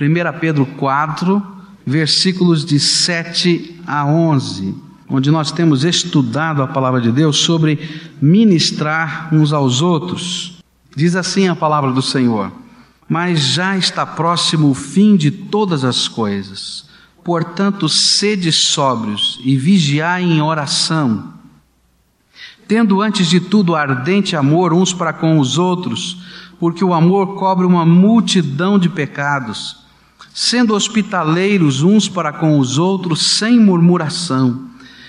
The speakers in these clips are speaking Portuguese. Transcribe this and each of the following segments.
1 Pedro 4, versículos de 7 a 11, onde nós temos estudado a palavra de Deus sobre ministrar uns aos outros. Diz assim a palavra do Senhor: Mas já está próximo o fim de todas as coisas. Portanto, sede sóbrios e vigiai em oração, tendo antes de tudo ardente amor uns para com os outros, porque o amor cobre uma multidão de pecados, sendo hospitaleiros uns para com os outros sem murmuração,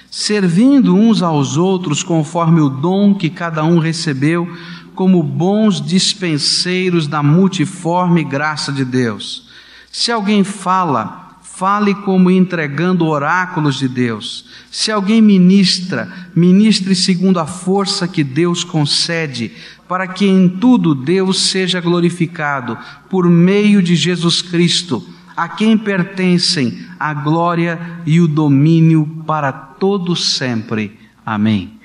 servindo uns aos outros conforme o dom que cada um recebeu, como bons dispenseiros da multiforme graça de Deus. Se alguém fala, fale como entregando oráculos de Deus. Se alguém ministra, ministre segundo a força que Deus concede, para que em tudo Deus seja glorificado por meio de Jesus Cristo, a quem pertencem a glória e o domínio para todos sempre. Amém.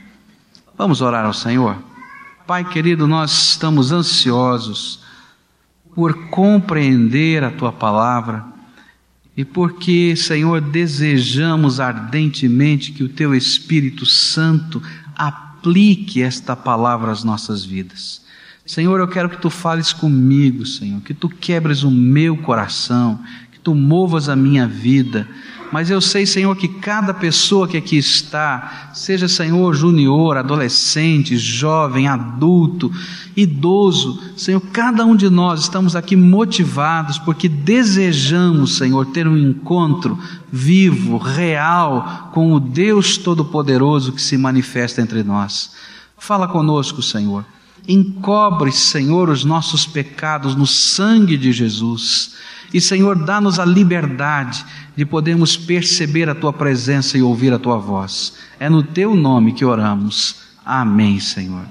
Vamos orar ao Senhor. Pai querido, nós estamos ansiosos por compreender a tua palavra e porque, Senhor, desejamos ardentemente que o Teu Espírito Santo aplique esta palavra às nossas vidas. Senhor, eu quero que Tu fales comigo, Senhor, que Tu quebres o meu coração, que Tu movas a minha vida mas eu sei, Senhor, que cada pessoa que aqui está, seja, Senhor, junior, adolescente, jovem, adulto, idoso, Senhor, cada um de nós estamos aqui motivados porque desejamos, Senhor, ter um encontro vivo, real, com o Deus Todo-Poderoso que se manifesta entre nós. Fala conosco, Senhor. Encobre, Senhor, os nossos pecados no sangue de Jesus. E, Senhor, dá-nos a liberdade de podermos perceber a tua presença e ouvir a tua voz. É no teu nome que oramos. Amém, Senhor.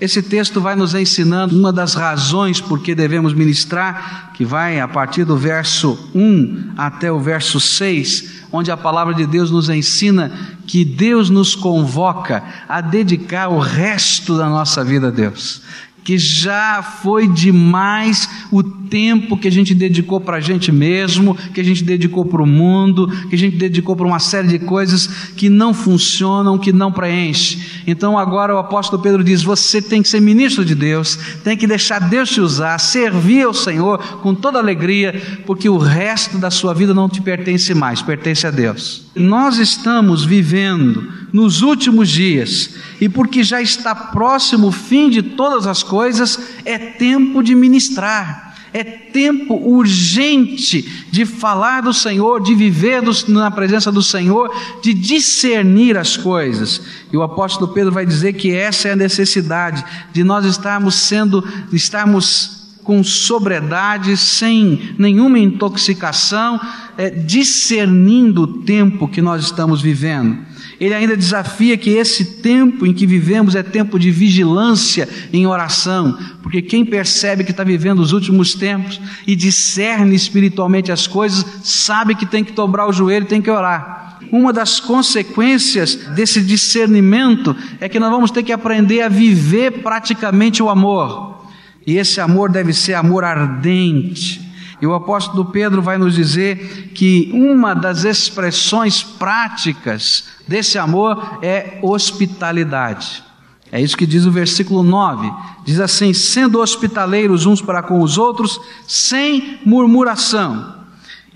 Esse texto vai nos ensinando uma das razões por que devemos ministrar, que vai a partir do verso 1 até o verso 6, onde a palavra de Deus nos ensina que Deus nos convoca a dedicar o resto da nossa vida a Deus que já foi demais o tempo que a gente dedicou para a gente mesmo, que a gente dedicou para o mundo, que a gente dedicou para uma série de coisas que não funcionam, que não preenche. Então agora o apóstolo Pedro diz: você tem que ser ministro de Deus, tem que deixar Deus te usar, servir ao Senhor com toda alegria, porque o resto da sua vida não te pertence mais, pertence a Deus. Nós estamos vivendo nos últimos dias, e porque já está próximo o fim de todas as coisas, é tempo de ministrar, é tempo urgente de falar do Senhor, de viver do, na presença do Senhor, de discernir as coisas. E o apóstolo Pedro vai dizer que essa é a necessidade de nós estarmos sendo, estarmos com sobriedade, sem nenhuma intoxicação, é, discernindo o tempo que nós estamos vivendo. Ele ainda desafia que esse tempo em que vivemos é tempo de vigilância em oração, porque quem percebe que está vivendo os últimos tempos e discerne espiritualmente as coisas, sabe que tem que dobrar o joelho e tem que orar. Uma das consequências desse discernimento é que nós vamos ter que aprender a viver praticamente o amor. E esse amor deve ser amor ardente, e o apóstolo Pedro vai nos dizer que uma das expressões práticas desse amor é hospitalidade. É isso que diz o versículo 9. Diz assim: sendo hospitaleiros uns para com os outros, sem murmuração.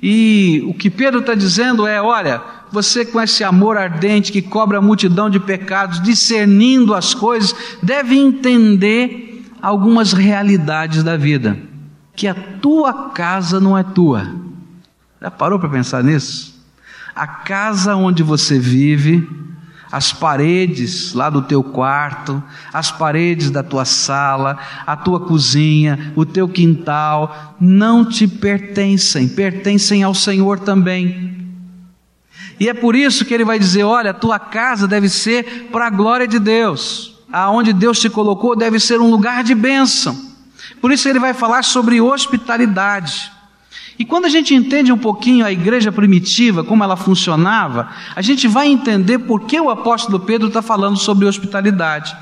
E o que Pedro está dizendo é: olha, você com esse amor ardente que cobre a multidão de pecados, discernindo as coisas, deve entender algumas realidades da vida que a tua casa não é tua. Já parou para pensar nisso? A casa onde você vive, as paredes lá do teu quarto, as paredes da tua sala, a tua cozinha, o teu quintal, não te pertencem, pertencem ao Senhor também. E é por isso que ele vai dizer: olha, a tua casa deve ser para a glória de Deus, aonde Deus te colocou deve ser um lugar de bênção. Por isso ele vai falar sobre hospitalidade. E quando a gente entende um pouquinho a igreja primitiva, como ela funcionava, a gente vai entender por que o apóstolo Pedro está falando sobre hospitalidade.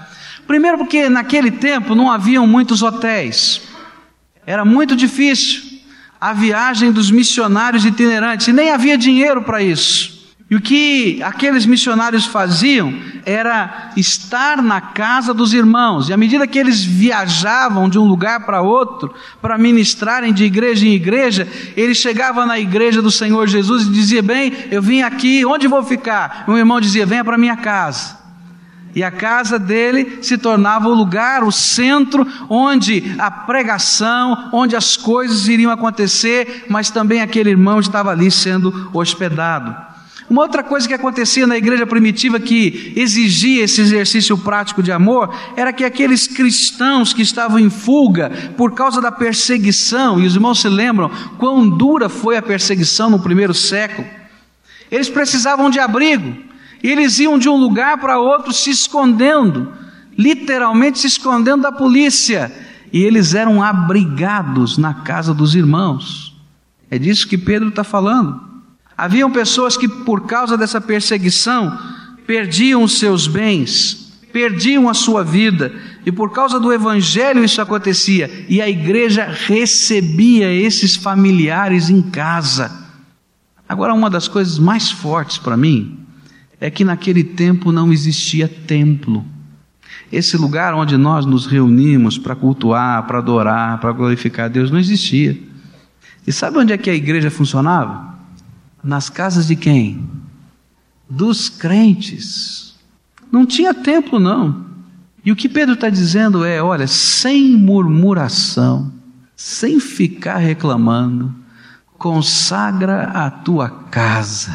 Primeiro, porque naquele tempo não haviam muitos hotéis, era muito difícil. a viagem dos missionários itinerantes, e nem havia dinheiro para isso. E o que aqueles missionários faziam era estar na casa dos irmãos, e à medida que eles viajavam de um lugar para outro, para ministrarem de igreja em igreja, eles chegavam na igreja do Senhor Jesus e diziam: Bem, eu vim aqui, onde vou ficar? Um irmão dizia: Venha para minha casa. E a casa dele se tornava o lugar, o centro, onde a pregação, onde as coisas iriam acontecer, mas também aquele irmão estava ali sendo hospedado. Uma outra coisa que acontecia na igreja primitiva que exigia esse exercício prático de amor era que aqueles cristãos que estavam em fuga por causa da perseguição, e os irmãos se lembram quão dura foi a perseguição no primeiro século, eles precisavam de abrigo, e eles iam de um lugar para outro se escondendo, literalmente se escondendo da polícia, e eles eram abrigados na casa dos irmãos. É disso que Pedro está falando. Haviam pessoas que, por causa dessa perseguição, perdiam os seus bens, perdiam a sua vida, e por causa do Evangelho isso acontecia, e a igreja recebia esses familiares em casa. Agora, uma das coisas mais fortes para mim é que naquele tempo não existia templo. Esse lugar onde nós nos reunimos para cultuar, para adorar, para glorificar Deus, não existia. E sabe onde é que a igreja funcionava? Nas casas de quem? Dos crentes. Não tinha templo, não. E o que Pedro está dizendo é: olha, sem murmuração, sem ficar reclamando, consagra a tua casa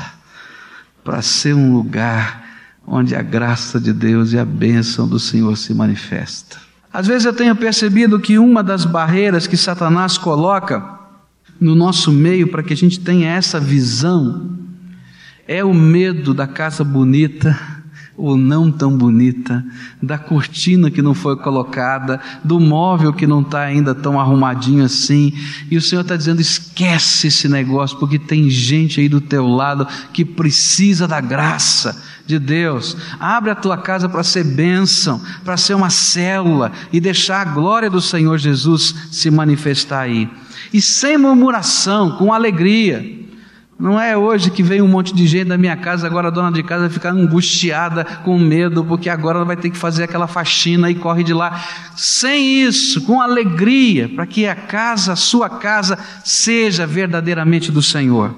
para ser um lugar onde a graça de Deus e a bênção do Senhor se manifesta. Às vezes eu tenho percebido que uma das barreiras que Satanás coloca no nosso meio para que a gente tenha essa visão é o medo da casa bonita ou não tão bonita, da cortina que não foi colocada, do móvel que não está ainda tão arrumadinho assim. E o Senhor está dizendo: esquece esse negócio, porque tem gente aí do teu lado que precisa da graça de Deus. Abre a tua casa para ser bênção, para ser uma célula e deixar a glória do Senhor Jesus se manifestar aí e sem murmuração, com alegria. Não é hoje que vem um monte de gente da minha casa, agora a dona de casa vai ficar angustiada, com medo, porque agora ela vai ter que fazer aquela faxina e corre de lá. Sem isso, com alegria, para que a casa, a sua casa, seja verdadeiramente do Senhor.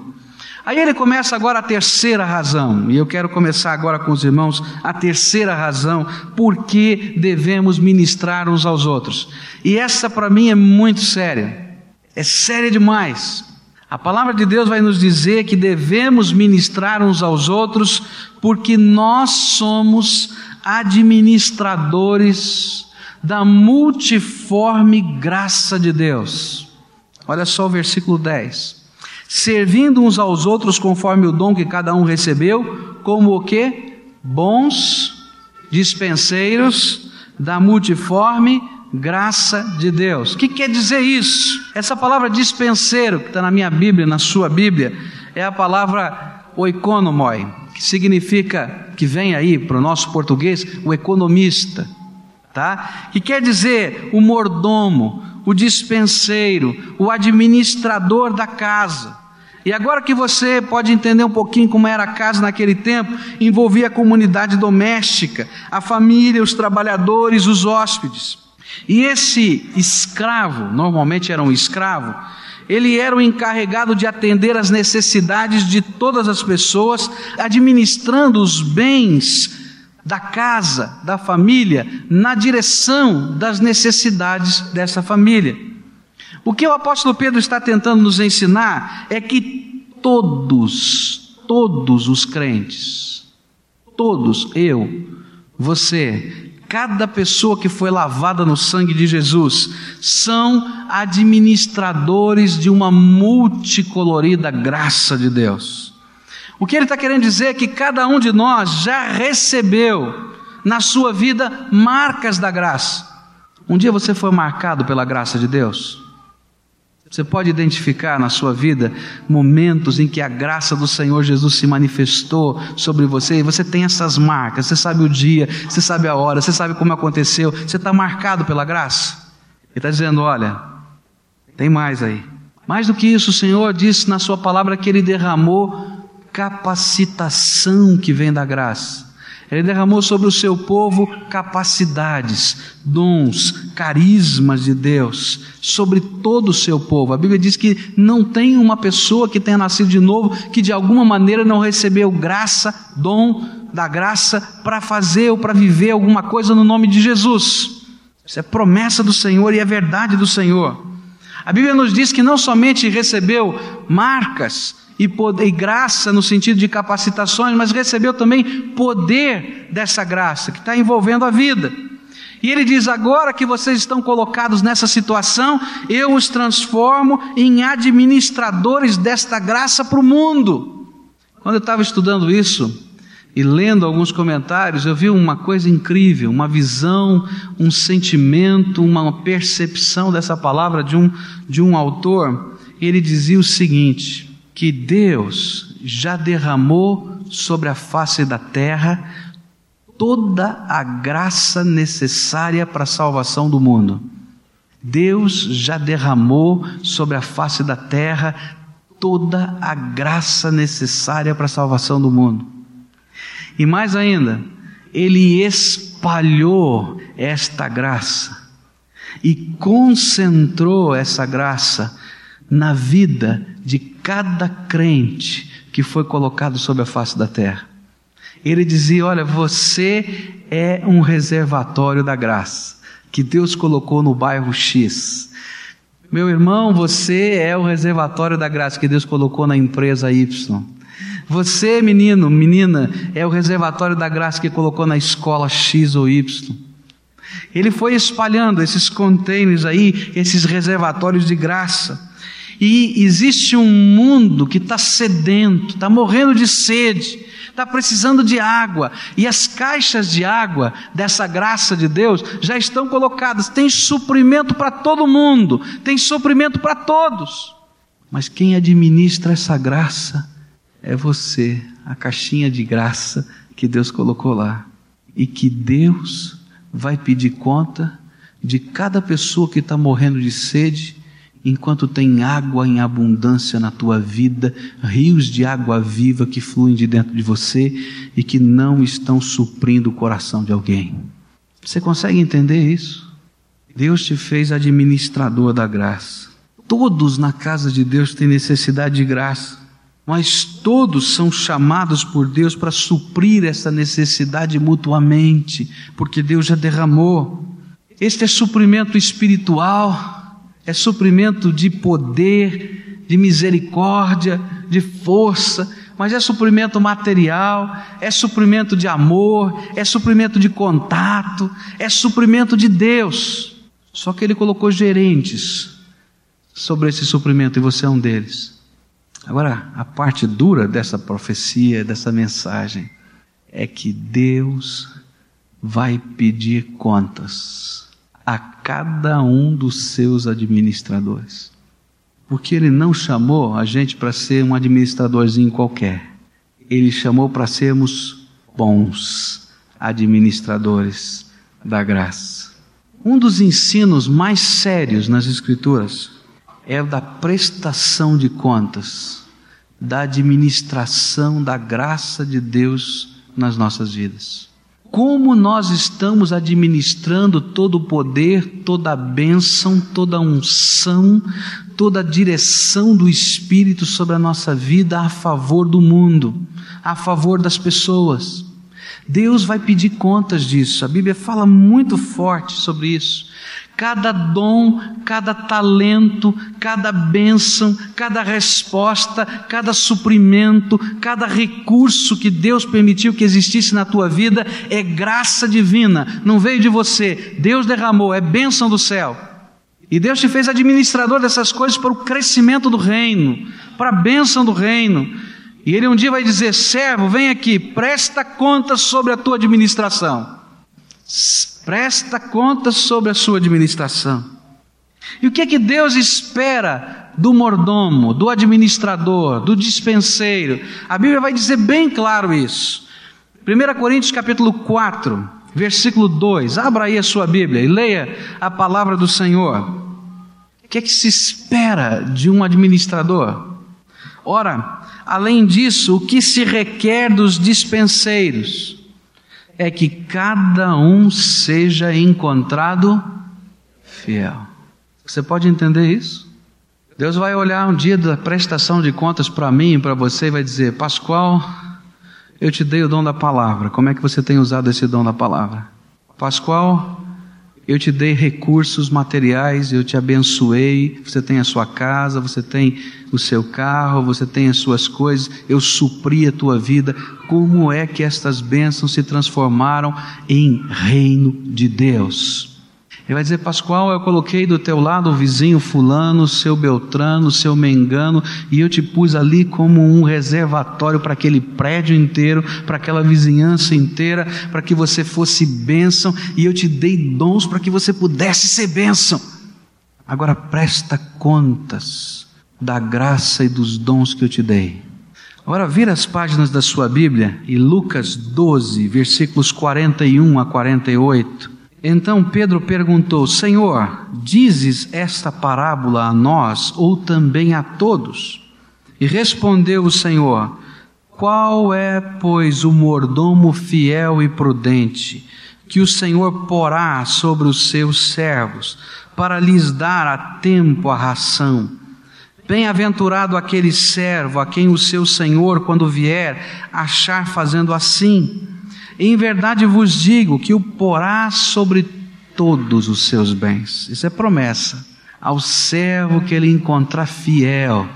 Aí ele começa agora a terceira razão, e eu quero começar agora com os irmãos a terceira razão por que devemos ministrar uns aos outros. E essa para mim é muito séria. É séria demais. A palavra de Deus vai nos dizer que devemos ministrar uns aos outros, porque nós somos administradores da multiforme graça de Deus. Olha só o versículo 10. Servindo uns aos outros conforme o dom que cada um recebeu, como o que? Bons dispenseiros da multiforme graça de Deus. O que quer dizer isso? Essa palavra dispenseiro, que está na minha Bíblia, na sua Bíblia, é a palavra oikonomoi, que significa, que vem aí para o nosso português, o economista, tá? Que quer dizer o mordomo, o dispenseiro, o administrador da casa. E agora que você pode entender um pouquinho como era a casa naquele tempo, envolvia a comunidade doméstica, a família, os trabalhadores, os hóspedes. E esse escravo, normalmente era um escravo, ele era o encarregado de atender às necessidades de todas as pessoas, administrando os bens da casa, da família, na direção das necessidades dessa família. O que o apóstolo Pedro está tentando nos ensinar é que todos, todos os crentes, todos, eu, você, cada pessoa que foi lavada no sangue de Jesus, são administradores de uma multicolorida graça de Deus. O que ele está querendo dizer é que cada um de nós já recebeu na sua vida marcas da graça. Um dia você foi marcado pela graça de Deus? Você pode identificar na sua vida momentos em que a graça do Senhor Jesus se manifestou sobre você e você tem essas marcas. Você sabe o dia, você sabe a hora, você sabe como aconteceu. Você está marcado pela graça. Ele está dizendo: olha, tem mais aí. Mais do que isso, o Senhor disse na Sua palavra que Ele derramou capacitação que vem da graça. Ele derramou sobre o seu povo capacidades, dons, carismas de Deus, sobre todo o seu povo. A Bíblia diz que não tem uma pessoa que tenha nascido de novo que de alguma maneira não recebeu graça, dom da graça para fazer ou para viver alguma coisa no nome de Jesus. Isso é promessa do Senhor e é verdade do Senhor. A Bíblia nos diz que não somente recebeu marcas, e, poder, e graça no sentido de capacitações, mas recebeu também poder dessa graça que está envolvendo a vida. E ele diz: agora que vocês estão colocados nessa situação, eu os transformo em administradores desta graça para o mundo. Quando eu estava estudando isso e lendo alguns comentários, eu vi uma coisa incrível, uma visão, um sentimento, uma percepção dessa palavra de um, de um autor. Ele dizia o seguinte: que Deus já derramou sobre a face da terra toda a graça necessária para a salvação do mundo. Deus já derramou sobre a face da terra toda a graça necessária para a salvação do mundo. E mais ainda, Ele espalhou esta graça e concentrou essa graça na vida de cada crente que foi colocado sobre a face da terra. Ele dizia: Olha, você é um reservatório da graça que Deus colocou no bairro X. Meu irmão, você é o reservatório da graça que Deus colocou na empresa Y. Você, menino, menina, é o reservatório da graça que colocou na escola X ou Y. Ele foi espalhando esses containers aí, esses reservatórios de graça. E existe um mundo que está sedento, está morrendo de sede, está precisando de água, e as caixas de água dessa graça de Deus já estão colocadas. Tem suprimento para todo mundo, tem suprimento para todos. Mas quem administra essa graça é você, a caixinha de graça que Deus colocou lá. E que Deus vai pedir conta de cada pessoa que está morrendo de sede enquanto tem água em abundância na tua vida, rios de água viva que fluem de dentro de você e que não estão suprindo o coração de alguém. Você consegue entender isso? Deus te fez administrador da graça. Todos na casa de Deus têm necessidade de graça, mas todos são chamados por Deus para suprir essa necessidade mutuamente, porque Deus já derramou. Este é suprimento espiritual é suprimento de poder, de misericórdia, de força, mas é suprimento material, é suprimento de amor, é suprimento de contato, é suprimento de Deus. Só que Ele colocou gerentes sobre esse suprimento e você é um deles. Agora, a parte dura dessa profecia, dessa mensagem, é que Deus vai pedir contas a cada um dos seus administradores. Porque ele não chamou a gente para ser um administradorzinho qualquer. Ele chamou para sermos bons administradores da graça. Um dos ensinos mais sérios nas Escrituras é o da prestação de contas, da administração da graça de Deus nas nossas vidas como nós estamos administrando todo o poder, toda a bênção, toda a unção, toda a direção do Espírito sobre a nossa vida a favor do mundo, a favor das pessoas. Deus vai pedir contas disso, a Bíblia fala muito forte sobre isso cada dom, cada talento, cada bênção, cada resposta, cada suprimento, cada recurso que Deus permitiu que existisse na tua vida é graça divina, não veio de você, Deus derramou, é bênção do céu. E Deus te fez administrador dessas coisas para o crescimento do reino, para a bênção do reino. E Ele um dia vai dizer: servo, vem aqui, presta conta sobre a tua administração. Presta contas sobre a sua administração. E o que é que Deus espera do mordomo, do administrador, do dispenseiro? A Bíblia vai dizer bem claro isso. 1 Coríntios capítulo 4, versículo 2. Abra aí a sua Bíblia e leia a palavra do Senhor. O que é que se espera de um administrador? Ora, além disso, o que se requer dos dispenseiros é que cada um seja encontrado fiel. Você pode entender isso? Deus vai olhar um dia da prestação de contas para mim e para você e vai dizer: Pascoal, eu te dei o dom da palavra. Como é que você tem usado esse dom da palavra? Pascoal, eu te dei recursos materiais, eu te abençoei. Você tem a sua casa, você tem o seu carro, você tem as suas coisas. Eu supri a tua vida. Como é que estas bênçãos se transformaram em reino de Deus? Ele vai dizer, Pascoal, eu coloquei do teu lado o vizinho fulano, seu Beltrano, seu Mengano, e eu te pus ali como um reservatório para aquele prédio inteiro, para aquela vizinhança inteira, para que você fosse bênção, e eu te dei dons para que você pudesse ser bênção. Agora presta contas da graça e dos dons que eu te dei. Agora vira as páginas da sua Bíblia e Lucas 12, versículos 41 a 48. Então Pedro perguntou: Senhor, dizes esta parábola a nós ou também a todos? E respondeu o Senhor: Qual é, pois, o mordomo fiel e prudente que o Senhor porá sobre os seus servos para lhes dar a tempo a ração? Bem-aventurado aquele servo a quem o seu Senhor, quando vier, achar fazendo assim. Em verdade vos digo que o porá sobre todos os seus bens. Isso é promessa. Ao servo que ele encontrar fiel,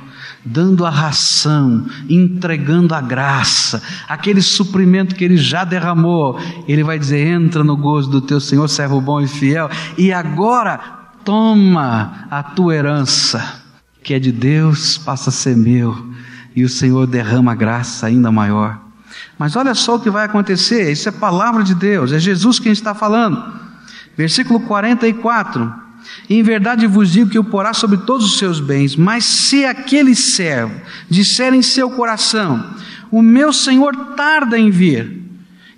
dando a ração, entregando a graça, aquele suprimento que ele já derramou, ele vai dizer: entra no gozo do teu Senhor, servo bom e fiel, e agora toma a tua herança, que é de Deus, passa a ser meu, e o Senhor derrama graça ainda maior. Mas olha só o que vai acontecer, isso é palavra de Deus, é Jesus quem está falando. Versículo 44. Em verdade vos digo que o porá sobre todos os seus bens, mas se aquele servo disser em seu coração: O meu senhor tarda em vir,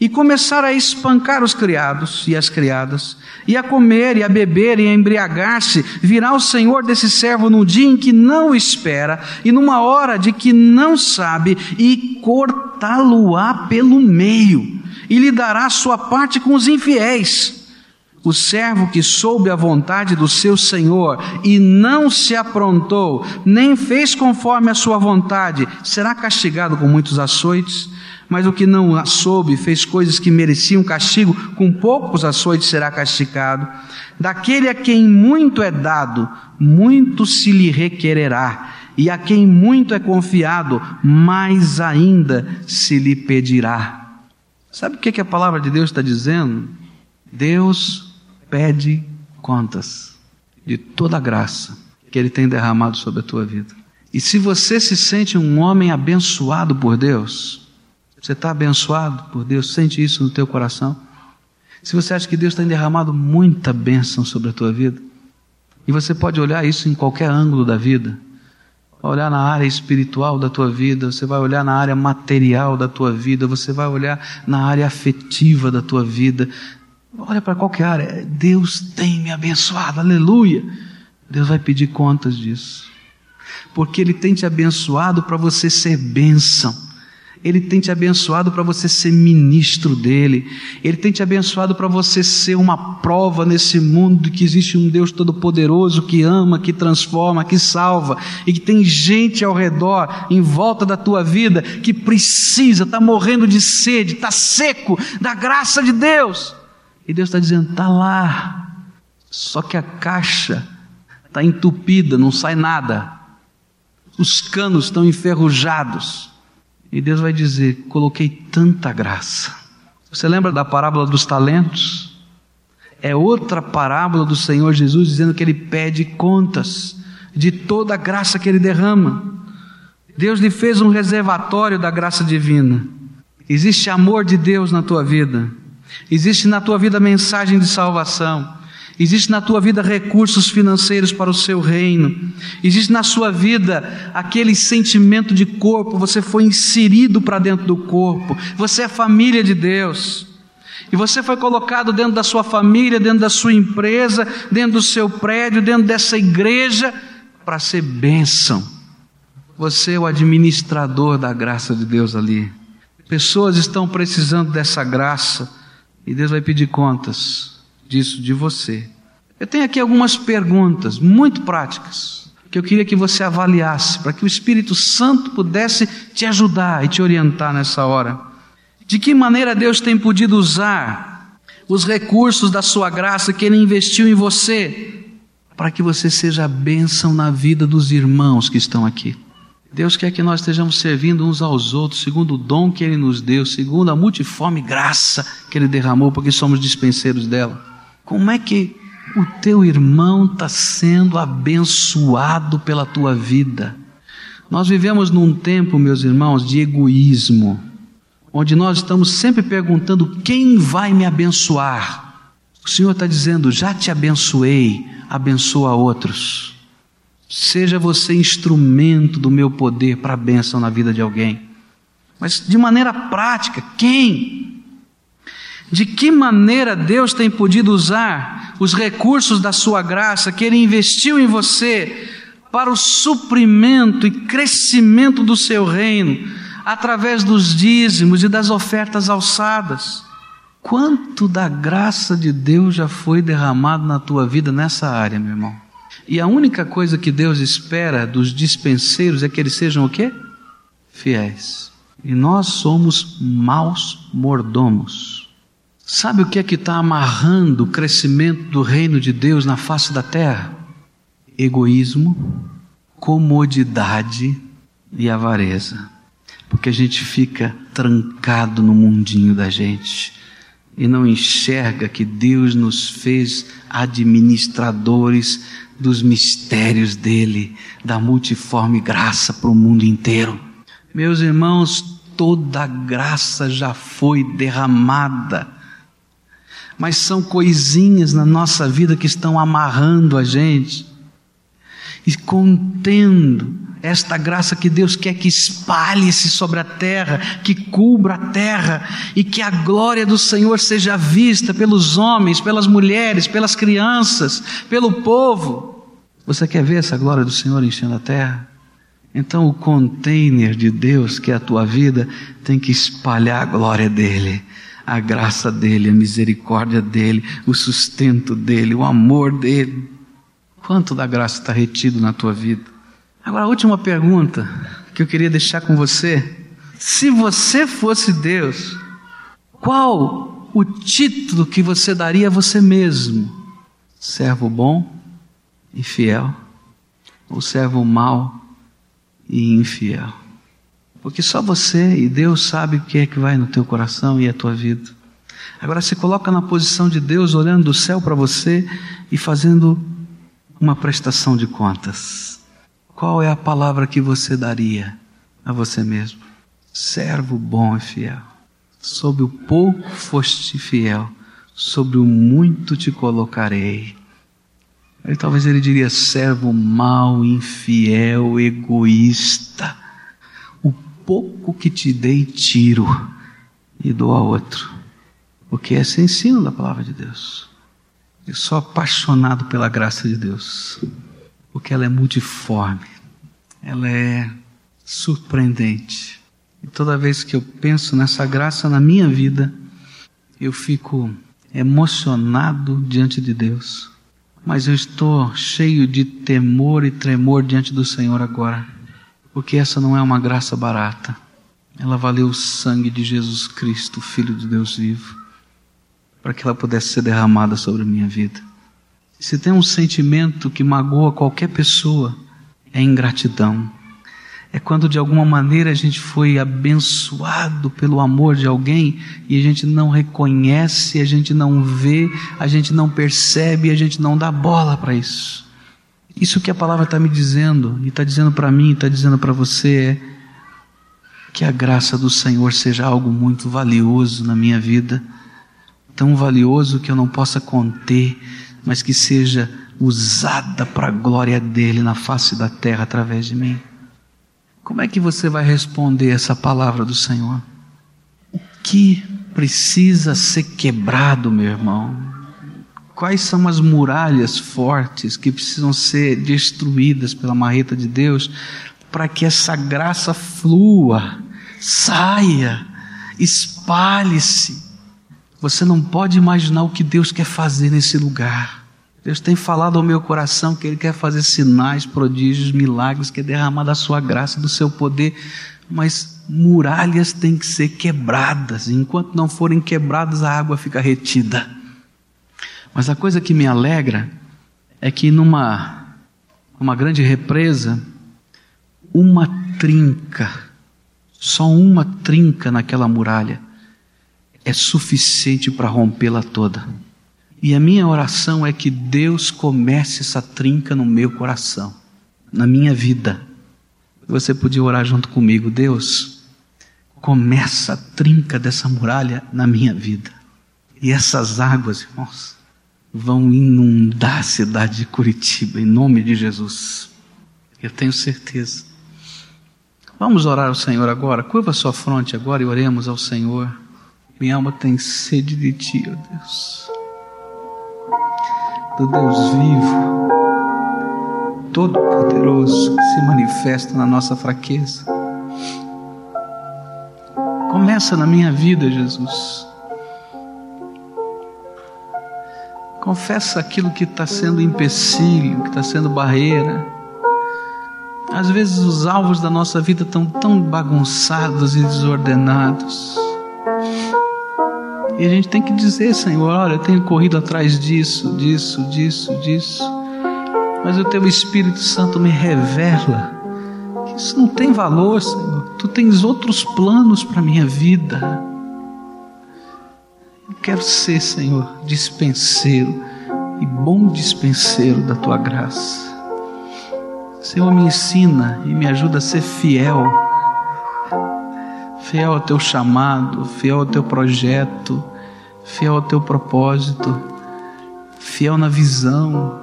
e começar a espancar os criados e as criadas, e a comer e a beber e a embriagar-se, virá o senhor desse servo no dia em que não espera e numa hora de que não sabe, e cortá-lo-á pelo meio, e lhe dará sua parte com os infiéis. O servo que soube a vontade do seu senhor e não se aprontou, nem fez conforme a sua vontade, será castigado com muitos açoites. Mas o que não soube, fez coisas que mereciam castigo, com poucos açoites será castigado. Daquele a quem muito é dado, muito se lhe requererá. E a quem muito é confiado, mais ainda se lhe pedirá. Sabe o que, a palavra de Deus está dizendo? Deus pede contas de toda a graça que Ele tem derramado sobre a tua vida. E se você se sente um homem abençoado por Deus, você está abençoado por Deus, sente isso no teu coração. Se você acha que Deus tem derramado muita bênção sobre a tua vida, e você pode olhar isso em qualquer ângulo da vida, olhar na área espiritual da tua vida, você vai olhar na área material da tua vida, você vai olhar na área afetiva da tua vida, Olha para qualquer área. Deus tem me abençoado, aleluia. Deus vai pedir contas disso. Porque Ele tem te abençoado para você ser bênção. Ele tem te abençoado para você ser ministro dele. Ele tem te abençoado para você ser uma prova nesse mundo que existe um Deus todo-poderoso que ama, que transforma, que salva e que tem gente ao redor, em volta da tua vida, que precisa, está morrendo de sede, está seco da graça de Deus. E Deus está dizendo: está lá. Só que a caixa está entupida, não sai nada. Os canos estão enferrujados. E Deus vai dizer: coloquei tanta graça. Você lembra da parábola dos talentos? É outra parábola do Senhor Jesus dizendo que Ele pede contas de toda a graça que Ele derrama. Deus lhe fez um reservatório da graça divina. Existe amor de Deus na tua vida. Existe na tua vida mensagem de salvação. Existe na tua vida recursos financeiros para o seu reino. Existe na sua vida aquele sentimento de corpo, você foi inserido para dentro do corpo. Você é família de Deus. E você foi colocado dentro da sua família, dentro da sua empresa, dentro do seu prédio, dentro dessa igreja, para ser bênção. Você é o administrador da graça de Deus ali. Pessoas estão precisando dessa graça e Deus vai pedir contas disso de você. Eu tenho aqui algumas perguntas muito práticas que eu queria que você avaliasse, para que o Espírito Santo pudesse te ajudar e te orientar nessa hora. De que maneira Deus tem podido usar os recursos da sua graça que Ele investiu em você, para que você seja bênção na vida dos irmãos que estão aqui. Deus quer que nós estejamos servindo uns aos outros, segundo o dom que Ele nos deu, segundo a multiforme graça que Ele derramou, porque somos dispenseiros dela. Como é que o teu irmão está sendo abençoado pela tua vida? Nós vivemos num tempo, meus irmãos, de egoísmo, onde nós estamos sempre perguntando quem vai me abençoar. O Senhor está dizendo: já te abençoei, abençoa outros. Seja você instrumento do meu poder para a bênção na vida de alguém. Mas de maneira prática, quem? De que maneira Deus tem podido usar os recursos da sua graça que Ele investiu em você para o suprimento e crescimento do seu reino, através dos dízimos e das ofertas alçadas? Quanto da graça de Deus já foi derramado na tua vida nessa área, meu irmão? E a única coisa que Deus espera dos dispenseiros é que eles sejam o quê? Fiéis. E nós somos maus mordomos. Sabe o que é que está amarrando o crescimento do reino de Deus na face da terra? Egoísmo, comodidade e avareza. Porque a gente fica trancado no mundinho da gente e não enxerga que Deus nos fez administradores dos mistérios dele, da multiforme graça para o mundo inteiro. Meus irmãos, toda a graça já foi derramada, mas são coisinhas na nossa vida que estão amarrando a gente e contendo esta graça que Deus quer que espalhe-se sobre a terra, que cubra a terra e que a glória do Senhor seja vista pelos homens, pelas mulheres, pelas crianças, pelo povo. Você quer ver essa glória do Senhor enchendo a terra? Então o container de Deus, que é a tua vida, tem que espalhar a glória dele, a graça dele, a misericórdia dele, o sustento dele, o amor dele. Quanto da graça está retido na tua vida? Agora, a última pergunta que eu queria deixar com você: se você fosse Deus, qual o título que você daria a você mesmo? Servo bom e fiel, ou servo mau e infiel? Porque só você e Deus sabe o que é que vai no teu coração e a tua vida. Agora se coloca na posição de Deus, olhando do céu para você e fazendo uma prestação de contas. Qual é a palavra que você daria a você mesmo? Servo bom e fiel. Sobre o pouco foste fiel, sobre o muito te colocarei. Aí talvez ele diria: servo mau, infiel, egoísta. O pouco que te dei, tiro e dou a outro. Porque esse é ensino da palavra de Deus. Eu sou apaixonado pela graça de Deus, porque ela é multiforme ela é surpreendente. E toda vez que eu penso nessa graça na minha vida, eu fico emocionado diante de Deus. Mas eu estou cheio de temor e tremor diante do Senhor agora, porque essa não é uma graça barata. Ela valeu o sangue de Jesus Cristo, Filho de Deus vivo, para que ela pudesse ser derramada sobre a minha vida. Se tem um sentimento que magoa qualquer pessoa, é ingratidão. É quando de alguma maneira a gente foi abençoado pelo amor de alguém e a gente não reconhece, a gente não vê, a gente não percebe, a gente não dá bola para isso. Isso que a palavra está me dizendo, e está dizendo para mim, está dizendo para você, é que a graça do Senhor seja algo muito valioso na minha vida, tão valioso que eu não possa conter, mas que seja usada para a glória dele na face da terra através de mim. Como é que você vai responder essa palavra do Senhor? O que precisa ser quebrado, meu irmão? Quais são as muralhas fortes que precisam ser destruídas pela marreta de Deus para que essa graça flua, saia, espalhe-se? Você não pode imaginar o que Deus quer fazer nesse lugar. Deus tem falado ao meu coração que Ele quer fazer sinais, prodígios, milagres, quer derramar da sua graça, do seu poder, mas muralhas têm que ser quebradas. Enquanto não forem quebradas, a água fica retida. Mas a coisa que me alegra é que numa uma grande represa, uma trinca, só uma trinca naquela muralha é suficiente para rompê-la toda. E a minha oração é que Deus comece essa trinca no meu coração, na minha vida. Você podia orar junto comigo, Deus, começa a trinca dessa muralha na minha vida. E essas águas, irmãos, vão inundar a cidade de Curitiba, em nome de Jesus. Eu tenho certeza. Vamos orar ao Senhor agora. Curva sua fronte agora e oremos ao Senhor. Minha alma tem sede de Ti, ó Deus. Do Deus vivo, Todo-Poderoso, que se manifesta na nossa fraqueza. Começa na minha vida, Jesus. Confessa aquilo que está sendo empecilho, que está sendo barreira. Às vezes os alvos da nossa vida estão tão bagunçados e desordenados. E a gente tem que dizer, Senhor, olha, eu tenho corrido atrás disso, disso, disso, disso. Mas o teu Espírito Santo me revela que isso não tem valor, Senhor. Tu tens outros planos para a minha vida. Eu quero ser, Senhor, dispenseiro e bom dispenseiro da tua graça. Senhor, me ensina e me ajuda a ser fiel fiel ao teu chamado, fiel ao teu projeto, fiel ao teu propósito, fiel na visão,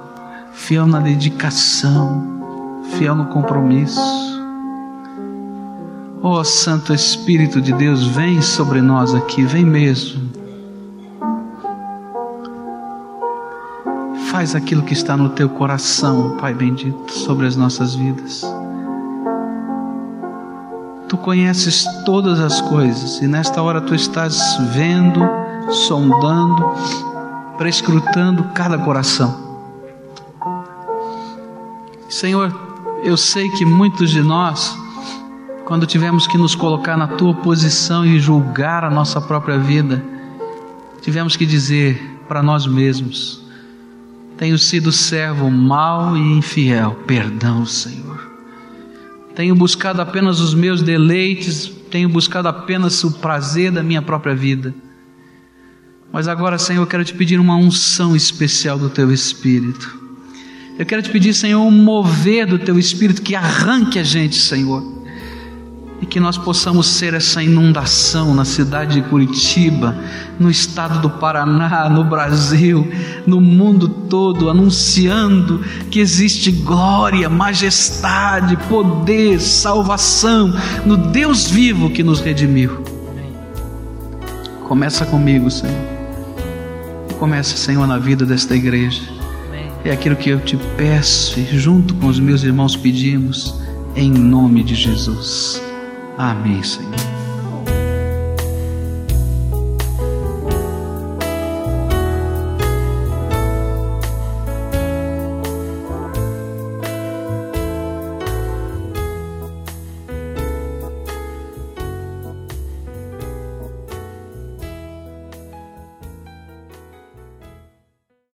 fiel na dedicação, fiel no compromisso. Ó oh, Santo Espírito de Deus, vem sobre nós aqui, vem mesmo. Faz aquilo que está no teu coração, Pai bendito, sobre as nossas vidas. Tu conheces todas as coisas e nesta hora tu estás vendo, sondando, prescrutando cada coração. Senhor, eu sei que muitos de nós, quando tivemos que nos colocar na tua posição e julgar a nossa própria vida, tivemos que dizer para nós mesmos: tenho sido servo mau e infiel, perdão, Senhor tenho buscado apenas os meus deleites, tenho buscado apenas o prazer da minha própria vida. Mas agora, Senhor, eu quero te pedir uma unção especial do teu Espírito. Eu quero te pedir, Senhor, um mover do teu Espírito que arranque a gente, Senhor e que nós possamos ser essa inundação na cidade de Curitiba, no estado do Paraná, no Brasil, no mundo todo, anunciando que existe glória, majestade, poder, salvação no Deus vivo que nos redimiu. Começa comigo, Senhor. Começa, Senhor, na vida desta igreja. É aquilo que eu te peço e junto com os meus irmãos pedimos, em nome de Jesus. Amém, Senhor.